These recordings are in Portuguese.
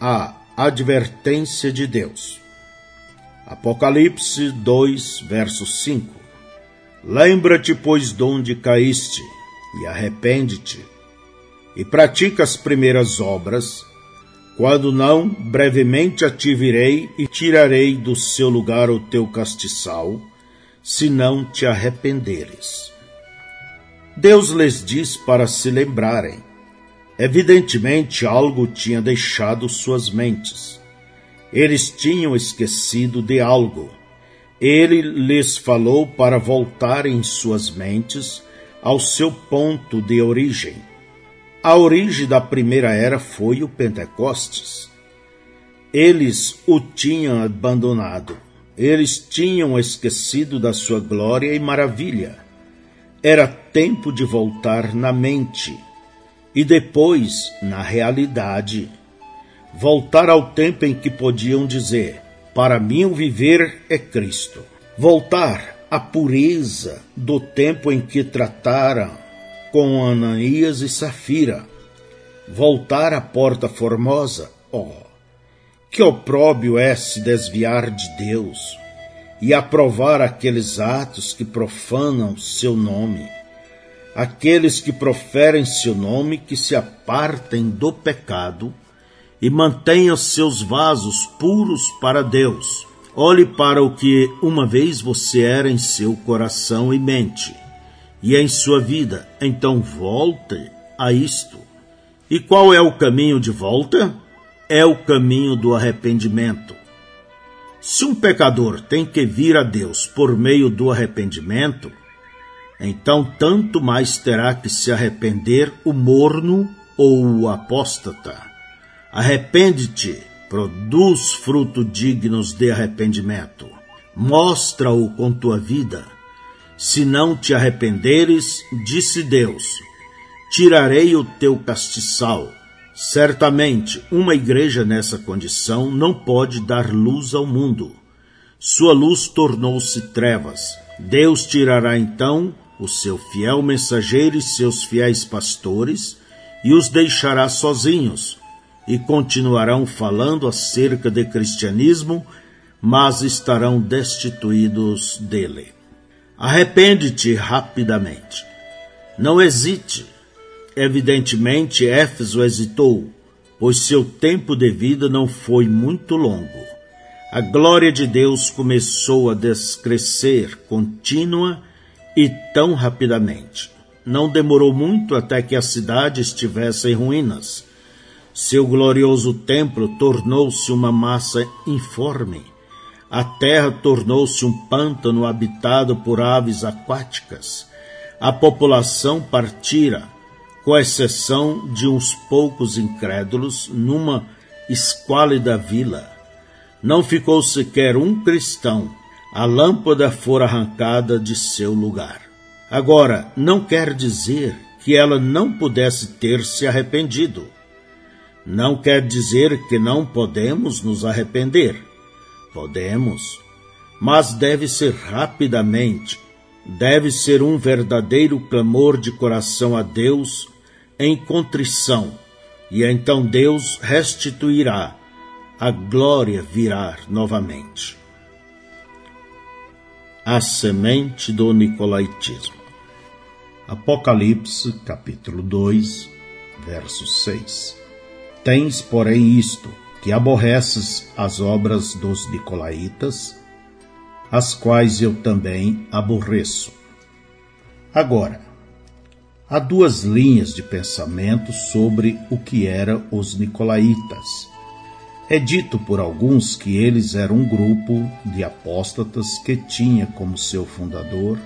a advertência de Deus. Apocalipse 2, verso 5. Lembra-te, pois, de onde caíste, e arrepende-te, e pratica as primeiras obras, quando não, brevemente a te virei e tirarei do seu lugar o teu castiçal, se não te arrependeres. Deus lhes diz para se lembrarem. Evidentemente, algo tinha deixado suas mentes. Eles tinham esquecido de algo. Ele lhes falou para voltarem suas mentes ao seu ponto de origem. A origem da primeira era foi o Pentecostes. Eles o tinham abandonado. Eles tinham esquecido da sua glória e maravilha era tempo de voltar na mente e depois na realidade. Voltar ao tempo em que podiam dizer: Para mim o viver é Cristo. Voltar à pureza do tempo em que trataram com Ananias e Safira. Voltar à porta formosa. Oh, que opróbio é se desviar de Deus e aprovar aqueles atos que profanam seu nome, aqueles que proferem seu nome, que se apartem do pecado e mantenham seus vasos puros para Deus. Olhe para o que uma vez você era em seu coração e mente, e em sua vida, então volte a isto. E qual é o caminho de volta? É o caminho do arrependimento se um pecador tem que vir a Deus por meio do arrependimento, então tanto mais terá que se arrepender o morno ou o apóstata. Arrepende-te, produz fruto dignos de arrependimento. Mostra-o com tua vida. Se não te arrependeres, disse Deus, tirarei o teu castiçal Certamente, uma igreja nessa condição não pode dar luz ao mundo. Sua luz tornou-se trevas. Deus tirará então o seu fiel mensageiro e seus fiéis pastores e os deixará sozinhos, e continuarão falando acerca de cristianismo, mas estarão destituídos dele. Arrepende-te rapidamente. Não hesite Evidentemente, Éfeso hesitou, pois seu tempo de vida não foi muito longo. A glória de Deus começou a descrescer contínua e tão rapidamente. Não demorou muito até que a cidade estivesse em ruínas. Seu glorioso templo tornou-se uma massa informe. A terra tornou-se um pântano habitado por aves aquáticas. A população partira com exceção de uns poucos incrédulos, numa esquálida vila. Não ficou sequer um cristão. A lâmpada fora arrancada de seu lugar. Agora, não quer dizer que ela não pudesse ter se arrependido. Não quer dizer que não podemos nos arrepender. Podemos, mas deve ser rapidamente. Deve ser um verdadeiro clamor de coração a Deus em contrição, e então Deus restituirá, a glória virá novamente. A semente do Nicolaitismo. Apocalipse, capítulo 2, verso 6. Tens, porém, isto, que aborreces as obras dos Nicolaitas, as quais eu também aborreço. Agora, Há duas linhas de pensamento sobre o que eram os nicolaítas. É dito por alguns que eles eram um grupo de apóstatas que tinha como seu fundador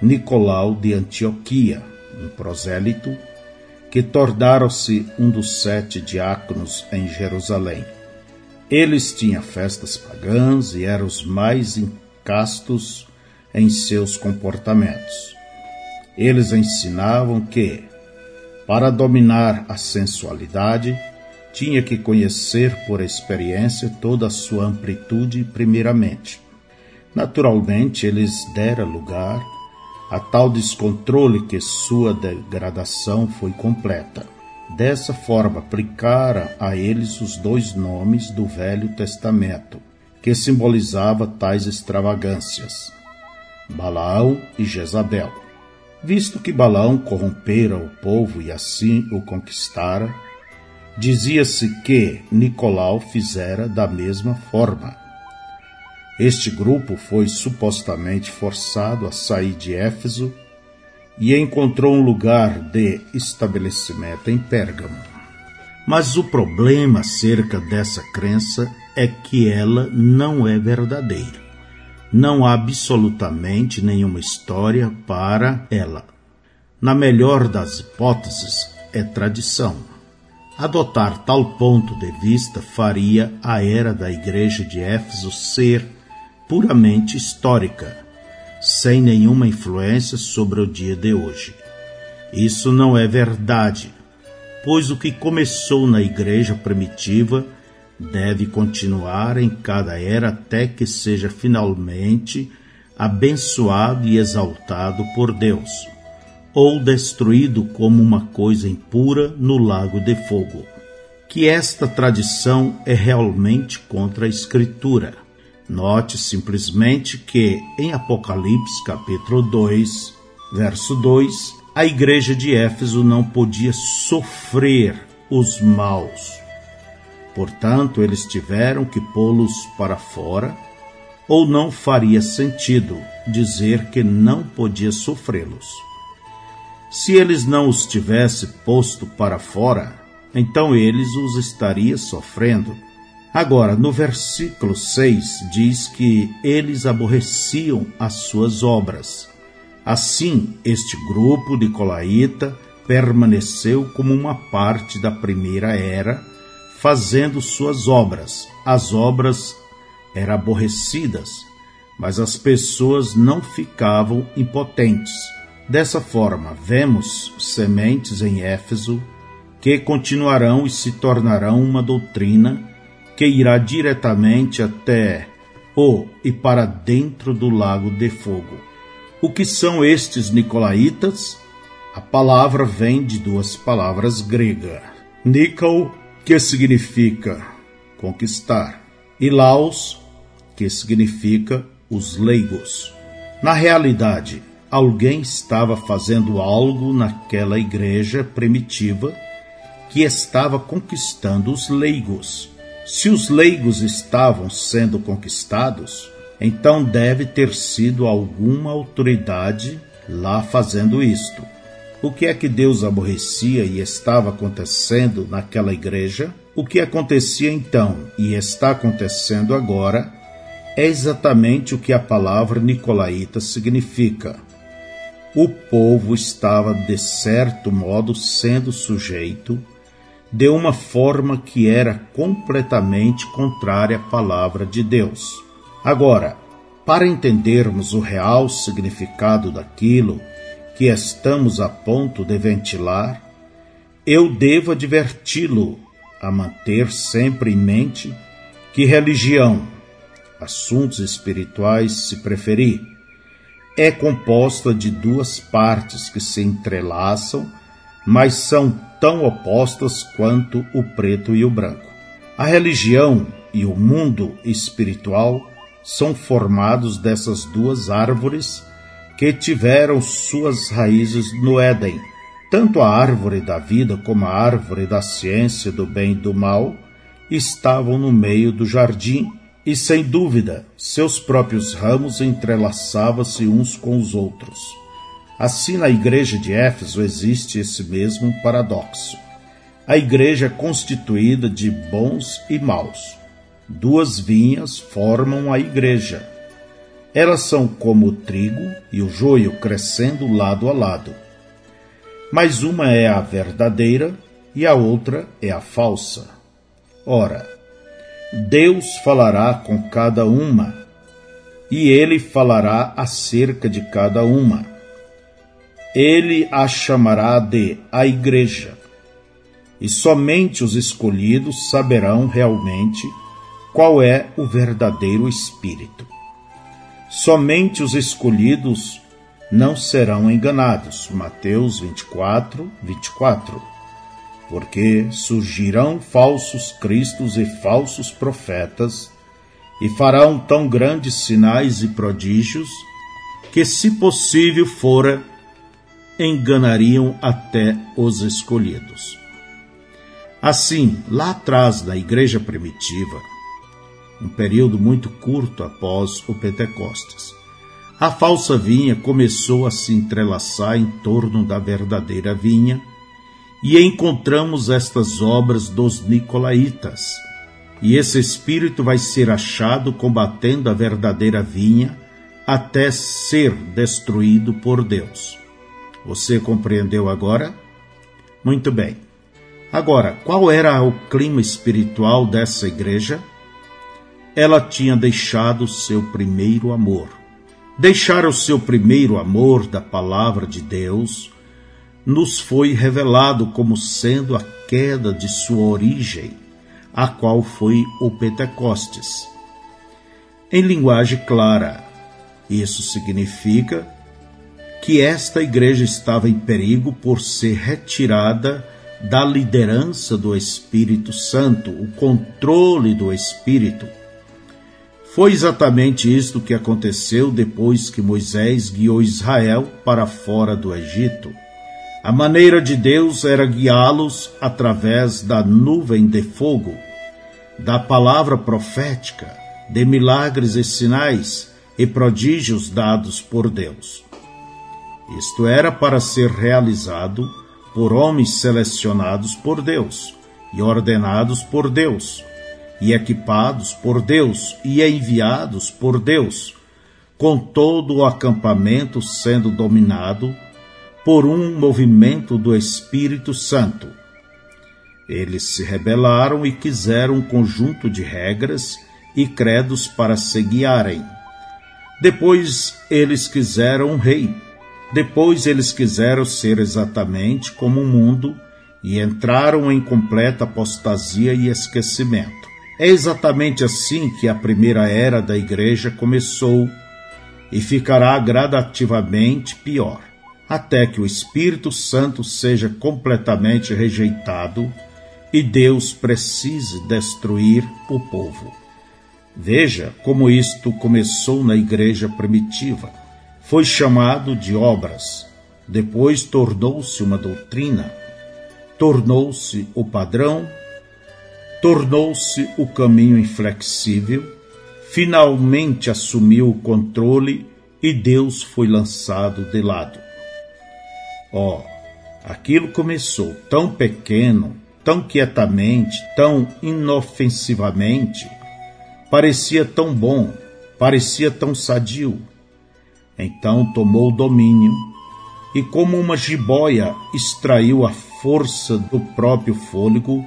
Nicolau de Antioquia, um prosélito, que tornaram-se um dos sete diáconos em Jerusalém. Eles tinham festas pagãs e eram os mais incastos em seus comportamentos. Eles ensinavam que, para dominar a sensualidade, tinha que conhecer por experiência toda a sua amplitude primeiramente. Naturalmente, eles deram lugar a tal descontrole que sua degradação foi completa. Dessa forma, aplicara a eles os dois nomes do Velho Testamento, que simbolizava tais extravagâncias: Balaão e Jezabel. Visto que Balaão corrompera o povo e assim o conquistara, dizia-se que Nicolau fizera da mesma forma. Este grupo foi supostamente forçado a sair de Éfeso e encontrou um lugar de estabelecimento em Pérgamo. Mas o problema acerca dessa crença é que ela não é verdadeira. Não há absolutamente nenhuma história para ela. Na melhor das hipóteses, é tradição. Adotar tal ponto de vista faria a era da Igreja de Éfeso ser puramente histórica sem nenhuma influência sobre o dia de hoje. Isso não é verdade, pois o que começou na igreja primitiva deve continuar em cada era até que seja finalmente abençoado e exaltado por Deus, ou destruído como uma coisa impura no lago de fogo. Que esta tradição é realmente contra a Escritura Note simplesmente que em Apocalipse capítulo 2, verso 2, a igreja de Éfeso não podia sofrer os maus. Portanto, eles tiveram que pô-los para fora, ou não faria sentido dizer que não podia sofrê-los. Se eles não os tivesse posto para fora, então eles os estaria sofrendo Agora, no versículo 6 diz que eles aborreciam as suas obras. Assim, este grupo de Colaíta permaneceu como uma parte da primeira era, fazendo suas obras. As obras eram aborrecidas, mas as pessoas não ficavam impotentes. Dessa forma, vemos sementes em Éfeso que continuarão e se tornarão uma doutrina que irá diretamente até o e para dentro do lago de fogo. O que são estes nicolaítas? A palavra vem de duas palavras gregas. Nikol, que significa conquistar, e Laos, que significa os leigos. Na realidade, alguém estava fazendo algo naquela igreja primitiva que estava conquistando os leigos. Se os leigos estavam sendo conquistados, então deve ter sido alguma autoridade lá fazendo isto. O que é que Deus aborrecia e estava acontecendo naquela igreja? O que acontecia então e está acontecendo agora é exatamente o que a palavra nicolaíta significa. O povo estava, de certo modo, sendo sujeito de uma forma que era completamente contrária à palavra de Deus. Agora, para entendermos o real significado daquilo que estamos a ponto de ventilar, eu devo adverti-lo a manter sempre em mente que religião, assuntos espirituais se preferir, é composta de duas partes que se entrelaçam, mas são tão opostas quanto o preto e o branco. A religião e o mundo espiritual são formados dessas duas árvores que tiveram suas raízes no Éden. Tanto a árvore da vida como a árvore da ciência do bem e do mal estavam no meio do jardim e, sem dúvida, seus próprios ramos entrelaçavam-se uns com os outros. Assim, na igreja de Éfeso existe esse mesmo paradoxo. A igreja é constituída de bons e maus. Duas vinhas formam a igreja. Elas são como o trigo e o joio crescendo lado a lado. Mas uma é a verdadeira e a outra é a falsa. Ora, Deus falará com cada uma, e ele falará acerca de cada uma ele a chamará de a Igreja. E somente os escolhidos saberão realmente qual é o verdadeiro Espírito. Somente os escolhidos não serão enganados. Mateus 24, 24. Porque surgirão falsos cristos e falsos profetas, e farão tão grandes sinais e prodígios, que, se possível fora, enganariam até os escolhidos. Assim, lá atrás da igreja primitiva, um período muito curto após o Pentecostes, a falsa vinha começou a se entrelaçar em torno da verdadeira vinha e encontramos estas obras dos Nicolaitas. E esse espírito vai ser achado combatendo a verdadeira vinha até ser destruído por Deus. Você compreendeu agora? Muito bem. Agora, qual era o clima espiritual dessa igreja? Ela tinha deixado seu primeiro amor. Deixar o seu primeiro amor da palavra de Deus nos foi revelado como sendo a queda de sua origem, a qual foi o Pentecostes. Em linguagem clara, isso significa que esta igreja estava em perigo por ser retirada da liderança do Espírito Santo, o controle do Espírito. Foi exatamente isto que aconteceu depois que Moisés guiou Israel para fora do Egito. A maneira de Deus era guiá-los através da nuvem de fogo, da palavra profética, de milagres e sinais e prodígios dados por Deus. Isto era para ser realizado por homens selecionados por Deus e ordenados por Deus e equipados por Deus e enviados por Deus, com todo o acampamento sendo dominado por um movimento do Espírito Santo. Eles se rebelaram e quiseram um conjunto de regras e credos para se guiarem. Depois eles quiseram um rei. Depois eles quiseram ser exatamente como o mundo e entraram em completa apostasia e esquecimento. É exatamente assim que a primeira era da igreja começou e ficará gradativamente pior até que o Espírito Santo seja completamente rejeitado e Deus precise destruir o povo. Veja como isto começou na igreja primitiva. Foi chamado de obras, depois tornou-se uma doutrina, tornou-se o padrão, tornou-se o caminho inflexível, finalmente assumiu o controle e Deus foi lançado de lado. Ó, oh, aquilo começou tão pequeno, tão quietamente, tão inofensivamente, parecia tão bom, parecia tão sadio. Então tomou o domínio e, como uma jiboia, extraiu a força do próprio fôlego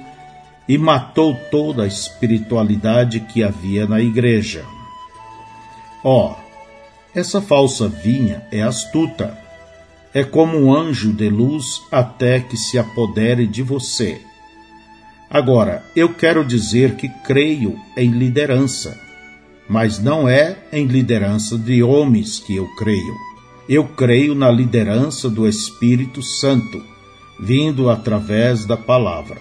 e matou toda a espiritualidade que havia na igreja. Ó, oh, essa falsa vinha é astuta é como um anjo de luz até que se apodere de você. Agora, eu quero dizer que creio em liderança, mas não é em liderança de homens que eu creio. Eu creio na liderança do Espírito Santo, vindo através da palavra.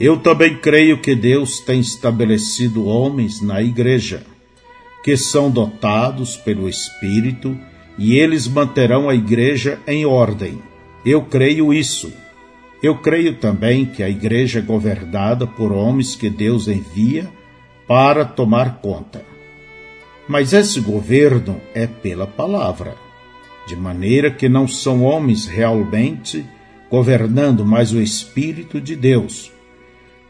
Eu também creio que Deus tem estabelecido homens na igreja, que são dotados pelo Espírito e eles manterão a igreja em ordem. Eu creio isso. Eu creio também que a igreja é governada por homens que Deus envia para tomar conta. Mas esse governo é pela palavra, de maneira que não são homens realmente governando, mas o Espírito de Deus.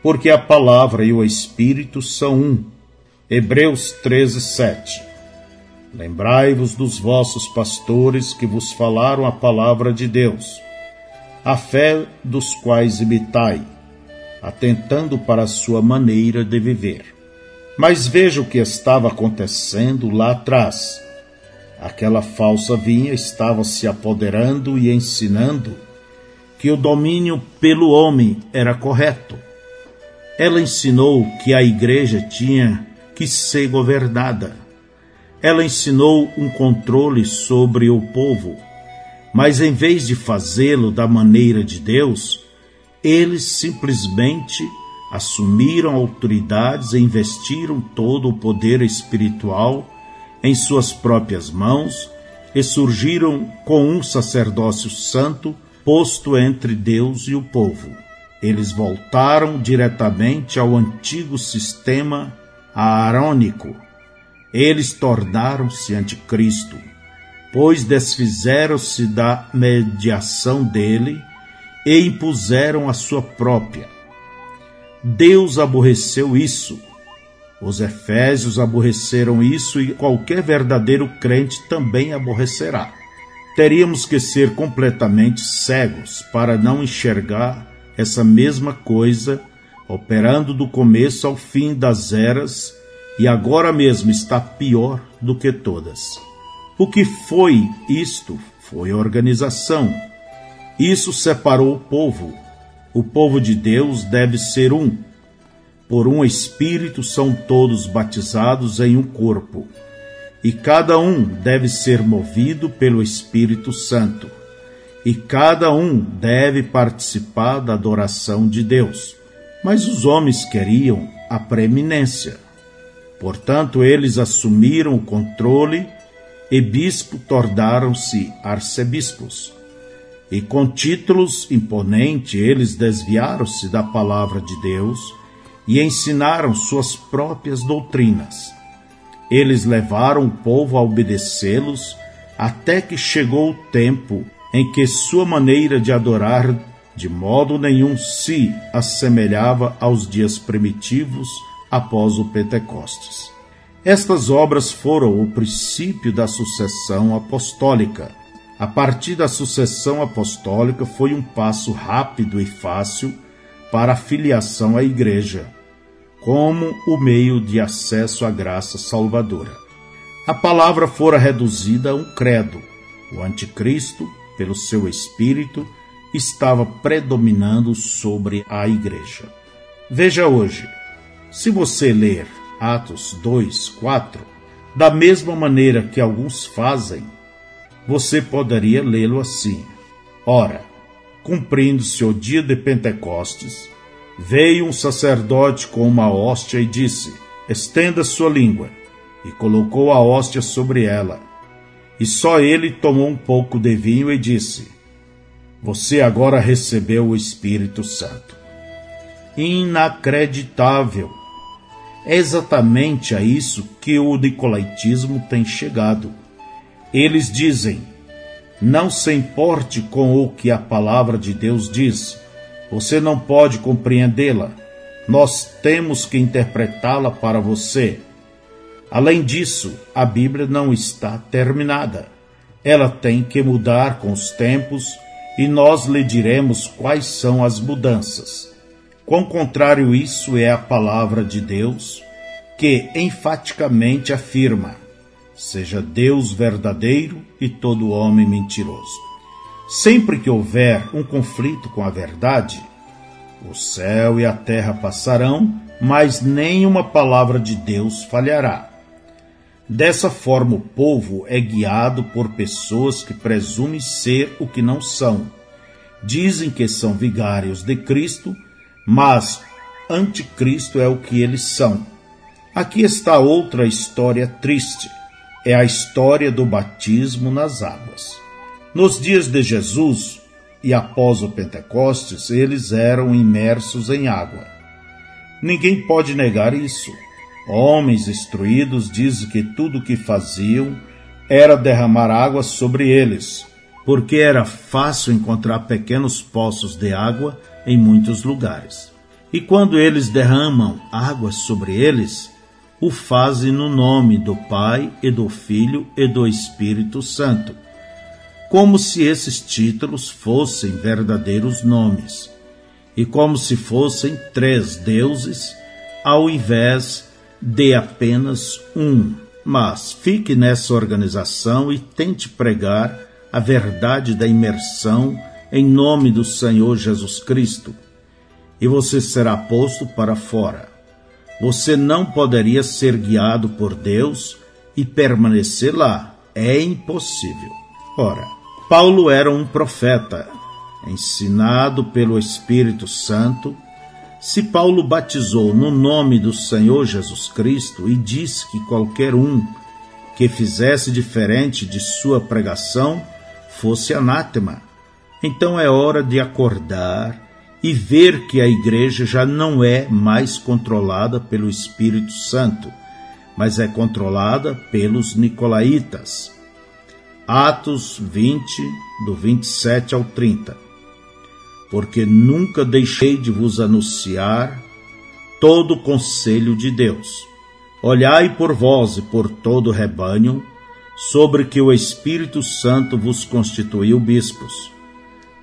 Porque a palavra e o Espírito são um. Hebreus 13, 7. Lembrai-vos dos vossos pastores que vos falaram a palavra de Deus, a fé dos quais imitai, atentando para a sua maneira de viver. Mas veja o que estava acontecendo lá atrás. Aquela falsa vinha estava se apoderando e ensinando que o domínio pelo homem era correto. Ela ensinou que a igreja tinha que ser governada ela ensinou um controle sobre o povo, mas em vez de fazê-lo da maneira de Deus, Eles simplesmente assumiram autoridades e investiram todo o poder espiritual em suas próprias mãos e surgiram com um sacerdócio santo posto entre Deus e o povo. Eles voltaram diretamente ao antigo sistema aarônico. Eles tornaram-se anticristo, pois desfizeram-se da mediação dele e impuseram a sua própria. Deus aborreceu isso. Os Efésios aborreceram isso e qualquer verdadeiro crente também aborrecerá. Teríamos que ser completamente cegos para não enxergar essa mesma coisa operando do começo ao fim das eras e agora mesmo está pior do que todas. O que foi isto? Foi organização. Isso separou o povo. O povo de Deus deve ser um. Por um Espírito são todos batizados em um corpo, e cada um deve ser movido pelo Espírito Santo e cada um deve participar da adoração de Deus. Mas os homens queriam a preeminência. Portanto, eles assumiram o controle e bispo tornaram-se arcebispos. E com títulos imponentes, eles desviaram-se da palavra de Deus e ensinaram suas próprias doutrinas. Eles levaram o povo a obedecê-los até que chegou o tempo em que sua maneira de adorar de modo nenhum se assemelhava aos dias primitivos após o Pentecostes. Estas obras foram o princípio da sucessão apostólica. A partir da sucessão apostólica foi um passo rápido e fácil para a filiação à Igreja, como o meio de acesso à graça salvadora. A palavra fora reduzida a um credo. O anticristo pelo seu espírito, estava predominando sobre a igreja. Veja hoje, se você ler Atos 2, 4, da mesma maneira que alguns fazem, você poderia lê-lo assim: Ora, cumprindo-se o dia de Pentecostes, veio um sacerdote com uma hóstia e disse: Estenda sua língua. E colocou a hóstia sobre ela e só ele tomou um pouco de vinho e disse: Você agora recebeu o Espírito Santo. Inacreditável! É exatamente a isso que o nicolaitismo tem chegado. Eles dizem: Não se importe com o que a palavra de Deus diz, você não pode compreendê-la. Nós temos que interpretá-la para você. Além disso, a Bíblia não está terminada. Ela tem que mudar com os tempos e nós lhe diremos quais são as mudanças. Quão contrário isso é a palavra de Deus, que enfaticamente afirma: seja Deus verdadeiro e todo homem mentiroso. Sempre que houver um conflito com a verdade, o céu e a terra passarão, mas nenhuma palavra de Deus falhará. Dessa forma, o povo é guiado por pessoas que presumem ser o que não são. Dizem que são vigários de Cristo, mas anticristo é o que eles são. Aqui está outra história triste. É a história do batismo nas águas. Nos dias de Jesus e após o Pentecostes, eles eram imersos em água. Ninguém pode negar isso. Homens instruídos dizem que tudo o que faziam era derramar água sobre eles, porque era fácil encontrar pequenos poços de água em muitos lugares. E quando eles derramam água sobre eles, o fazem no nome do Pai e do Filho e do Espírito Santo, como se esses títulos fossem verdadeiros nomes, e como se fossem três deuses, ao invés dê apenas um, mas fique nessa organização e tente pregar a verdade da imersão em nome do Senhor Jesus Cristo, e você será posto para fora. Você não poderia ser guiado por Deus e permanecer lá. É impossível. Ora, Paulo era um profeta. ensinado pelo Espírito Santo, se Paulo batizou no nome do Senhor Jesus Cristo e disse que qualquer um que fizesse diferente de sua pregação fosse anátema, então é hora de acordar e ver que a igreja já não é mais controlada pelo Espírito Santo, mas é controlada pelos nicolaítas. Atos 20, do 27 ao 30 porque nunca deixei de vos anunciar todo o conselho de Deus. Olhai por vós e por todo o rebanho, sobre que o Espírito Santo vos constituiu bispos,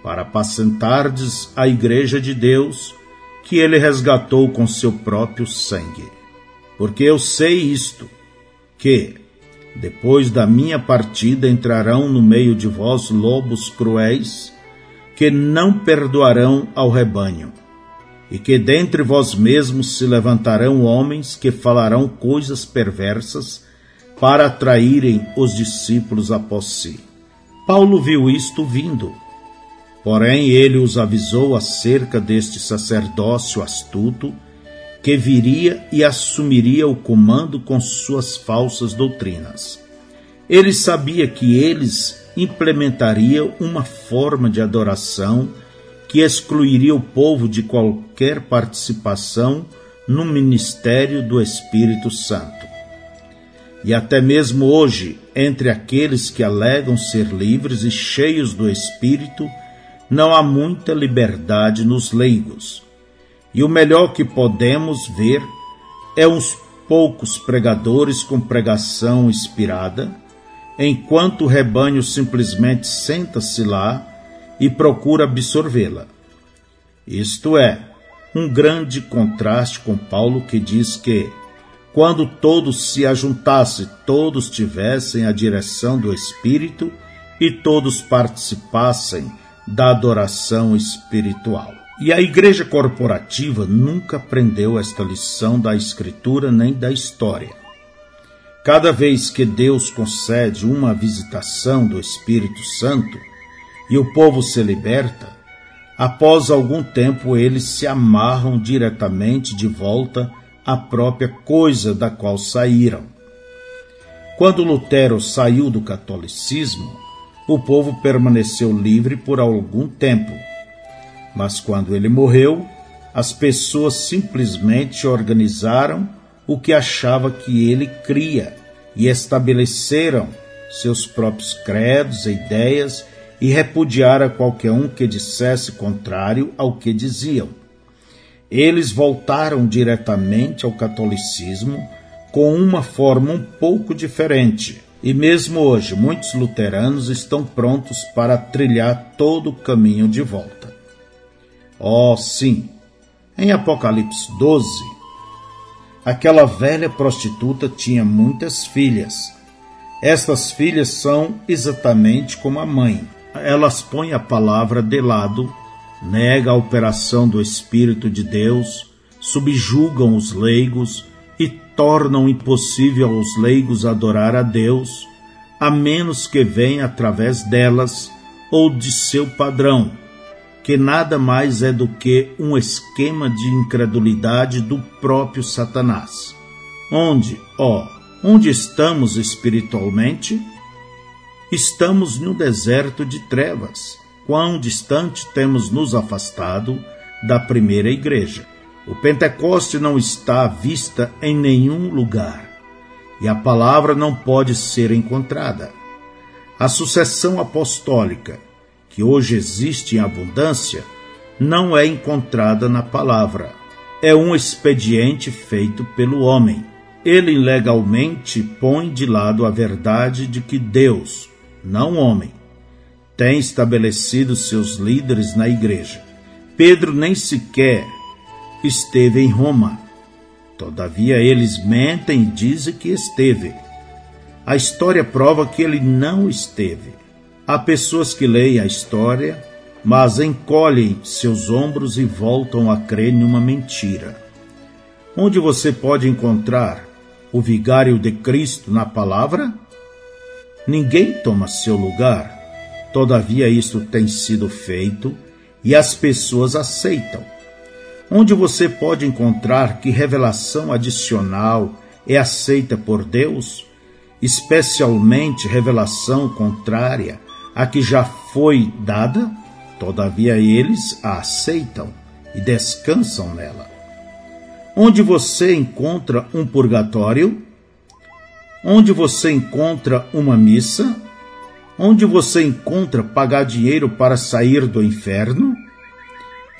para apacentardes a igreja de Deus, que ele resgatou com seu próprio sangue. Porque eu sei isto, que, depois da minha partida, entrarão no meio de vós lobos cruéis, que não perdoarão ao rebanho, e que dentre vós mesmos se levantarão homens que falarão coisas perversas para atraírem os discípulos após si. Paulo viu isto vindo. Porém, ele os avisou acerca deste sacerdócio astuto que viria e assumiria o comando com suas falsas doutrinas. Ele sabia que eles implementaria uma forma de adoração que excluiria o povo de qualquer participação no ministério do Espírito Santo. E até mesmo hoje, entre aqueles que alegam ser livres e cheios do Espírito, não há muita liberdade nos leigos. E o melhor que podemos ver é uns poucos pregadores com pregação inspirada, enquanto o rebanho simplesmente senta-se lá e procura absorvê-la. Isto é, um grande contraste com Paulo que diz que, quando todos se ajuntassem, todos tivessem a direção do Espírito e todos participassem da adoração espiritual. E a igreja corporativa nunca aprendeu esta lição da Escritura nem da história. Cada vez que Deus concede uma visitação do Espírito Santo e o povo se liberta, após algum tempo eles se amarram diretamente de volta à própria coisa da qual saíram. Quando Lutero saiu do catolicismo, o povo permaneceu livre por algum tempo. Mas quando ele morreu, as pessoas simplesmente organizaram o que achava que ele cria e estabeleceram seus próprios credos e ideias e repudiara qualquer um que dissesse contrário ao que diziam. Eles voltaram diretamente ao catolicismo com uma forma um pouco diferente. E mesmo hoje, muitos luteranos estão prontos para trilhar todo o caminho de volta. Oh, sim! Em Apocalipse 12, Aquela velha prostituta tinha muitas filhas. Estas filhas são exatamente como a mãe. Elas põem a palavra de lado, negam a operação do Espírito de Deus, subjugam os leigos e tornam impossível aos leigos adorar a Deus, a menos que venha através delas ou de seu padrão, que nada mais é do que um esquema de incredulidade do próprio Satanás. Onde, ó, onde estamos espiritualmente? Estamos no deserto de trevas. Quão distante temos nos afastado da primeira igreja. O Pentecoste não está à vista em nenhum lugar e a palavra não pode ser encontrada. A sucessão apostólica que hoje existe em abundância, não é encontrada na palavra. É um expediente feito pelo homem. Ele legalmente põe de lado a verdade de que Deus, não homem, tem estabelecido seus líderes na igreja. Pedro nem sequer esteve em Roma. Todavia eles mentem e dizem que esteve. A história prova que ele não esteve. Há pessoas que leem a história, mas encolhem seus ombros e voltam a crer numa mentira. Onde você pode encontrar o vigário de Cristo na palavra? Ninguém toma seu lugar. Todavia, isto tem sido feito e as pessoas aceitam. Onde você pode encontrar que revelação adicional é aceita por Deus, especialmente revelação contrária à que já foi dada, todavia eles a aceitam e descansam nela. Onde você encontra um purgatório, onde você encontra uma missa, onde você encontra pagar dinheiro para sair do inferno,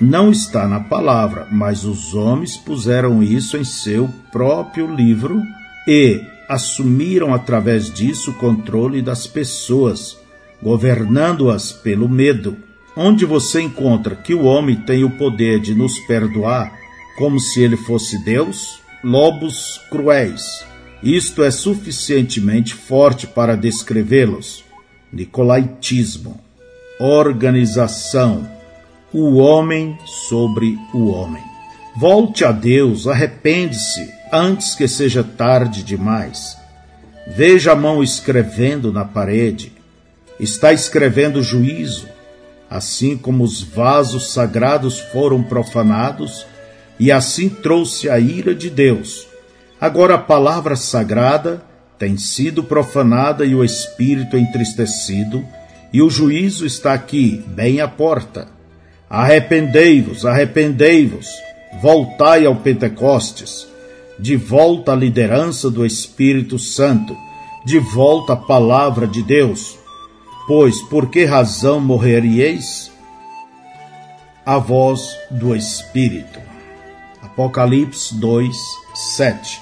não está na palavra, mas os homens puseram isso em seu próprio livro e assumiram através disso o controle das pessoas, governando-as pelo medo. Onde você encontra que o homem tem o poder de nos perdoar como se ele fosse Deus? Lobos cruéis. Isto é suficientemente forte para descrevê-los. Nicolaitismo. Organização o homem sobre o homem. Volte a Deus, arrepende-se antes que seja tarde demais. Veja a mão escrevendo na parede. Está escrevendo juízo, assim como os vasos sagrados foram profanados, e assim trouxe a ira de Deus. Agora a palavra sagrada tem sido profanada e o espírito entristecido, e o juízo está aqui, bem à porta. Arrependei-vos, arrependei-vos, voltai ao Pentecostes, de volta à liderança do Espírito Santo, de volta à palavra de Deus. Pois por que razão morreríeis? A voz do Espírito. Apocalipse 2, 7.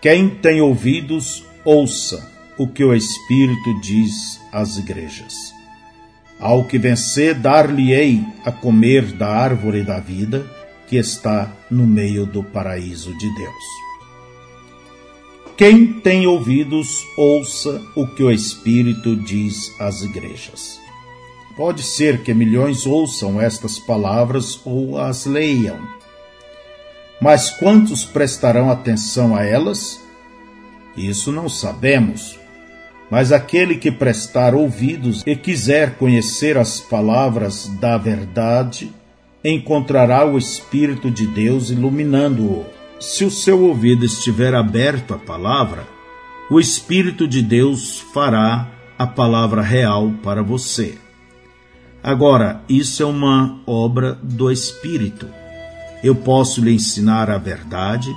Quem tem ouvidos, ouça o que o Espírito diz às igrejas. Ao que vencer, dar-lhe-ei a comer da árvore da vida que está no meio do paraíso de Deus. Quem tem ouvidos, ouça o que o Espírito diz às igrejas. Pode ser que milhões ouçam estas palavras ou as leiam. Mas quantos prestarão atenção a elas? Isso não sabemos mas aquele que prestar ouvidos e quiser conhecer as palavras da verdade, encontrará o Espírito de Deus iluminando-o. Se o seu ouvido estiver aberto à palavra, o Espírito de Deus fará a palavra real para você. Agora, isso é uma obra do Espírito. Eu posso lhe ensinar a verdade,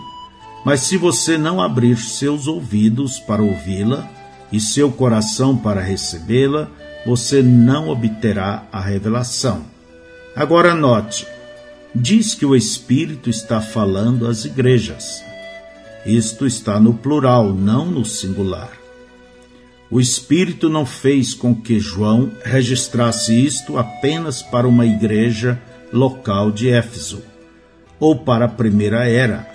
mas se você não abrir seus ouvidos para ouvi-la, e seu coração para recebê-la, você não obterá a revelação. Agora note, diz que o Espírito está falando às igrejas. Isto está no plural, não no singular. O Espírito não fez com que João registrasse isto apenas para uma igreja local de Éfeso, ou para a primeira era.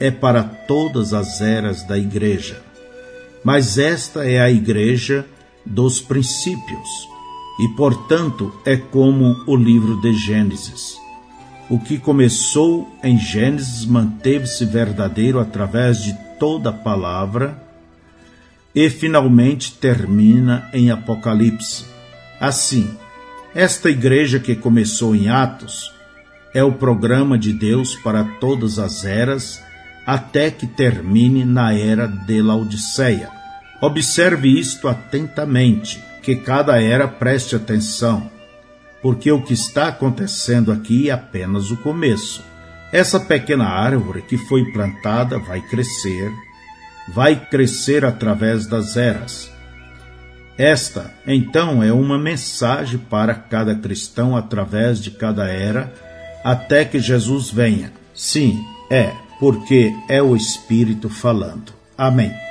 É para todas as eras da igreja mas esta é a igreja dos princípios, e portanto é como o livro de Gênesis. O que começou em Gênesis manteve-se verdadeiro através de toda a palavra e finalmente termina em Apocalipse. Assim, esta igreja que começou em Atos é o programa de Deus para todas as eras até que termine na era de Laodiceia. Observe isto atentamente, que cada era preste atenção, porque o que está acontecendo aqui é apenas o começo. Essa pequena árvore que foi plantada vai crescer, vai crescer através das eras. Esta, então, é uma mensagem para cada cristão através de cada era, até que Jesus venha. Sim, é porque é o Espírito falando. Amém.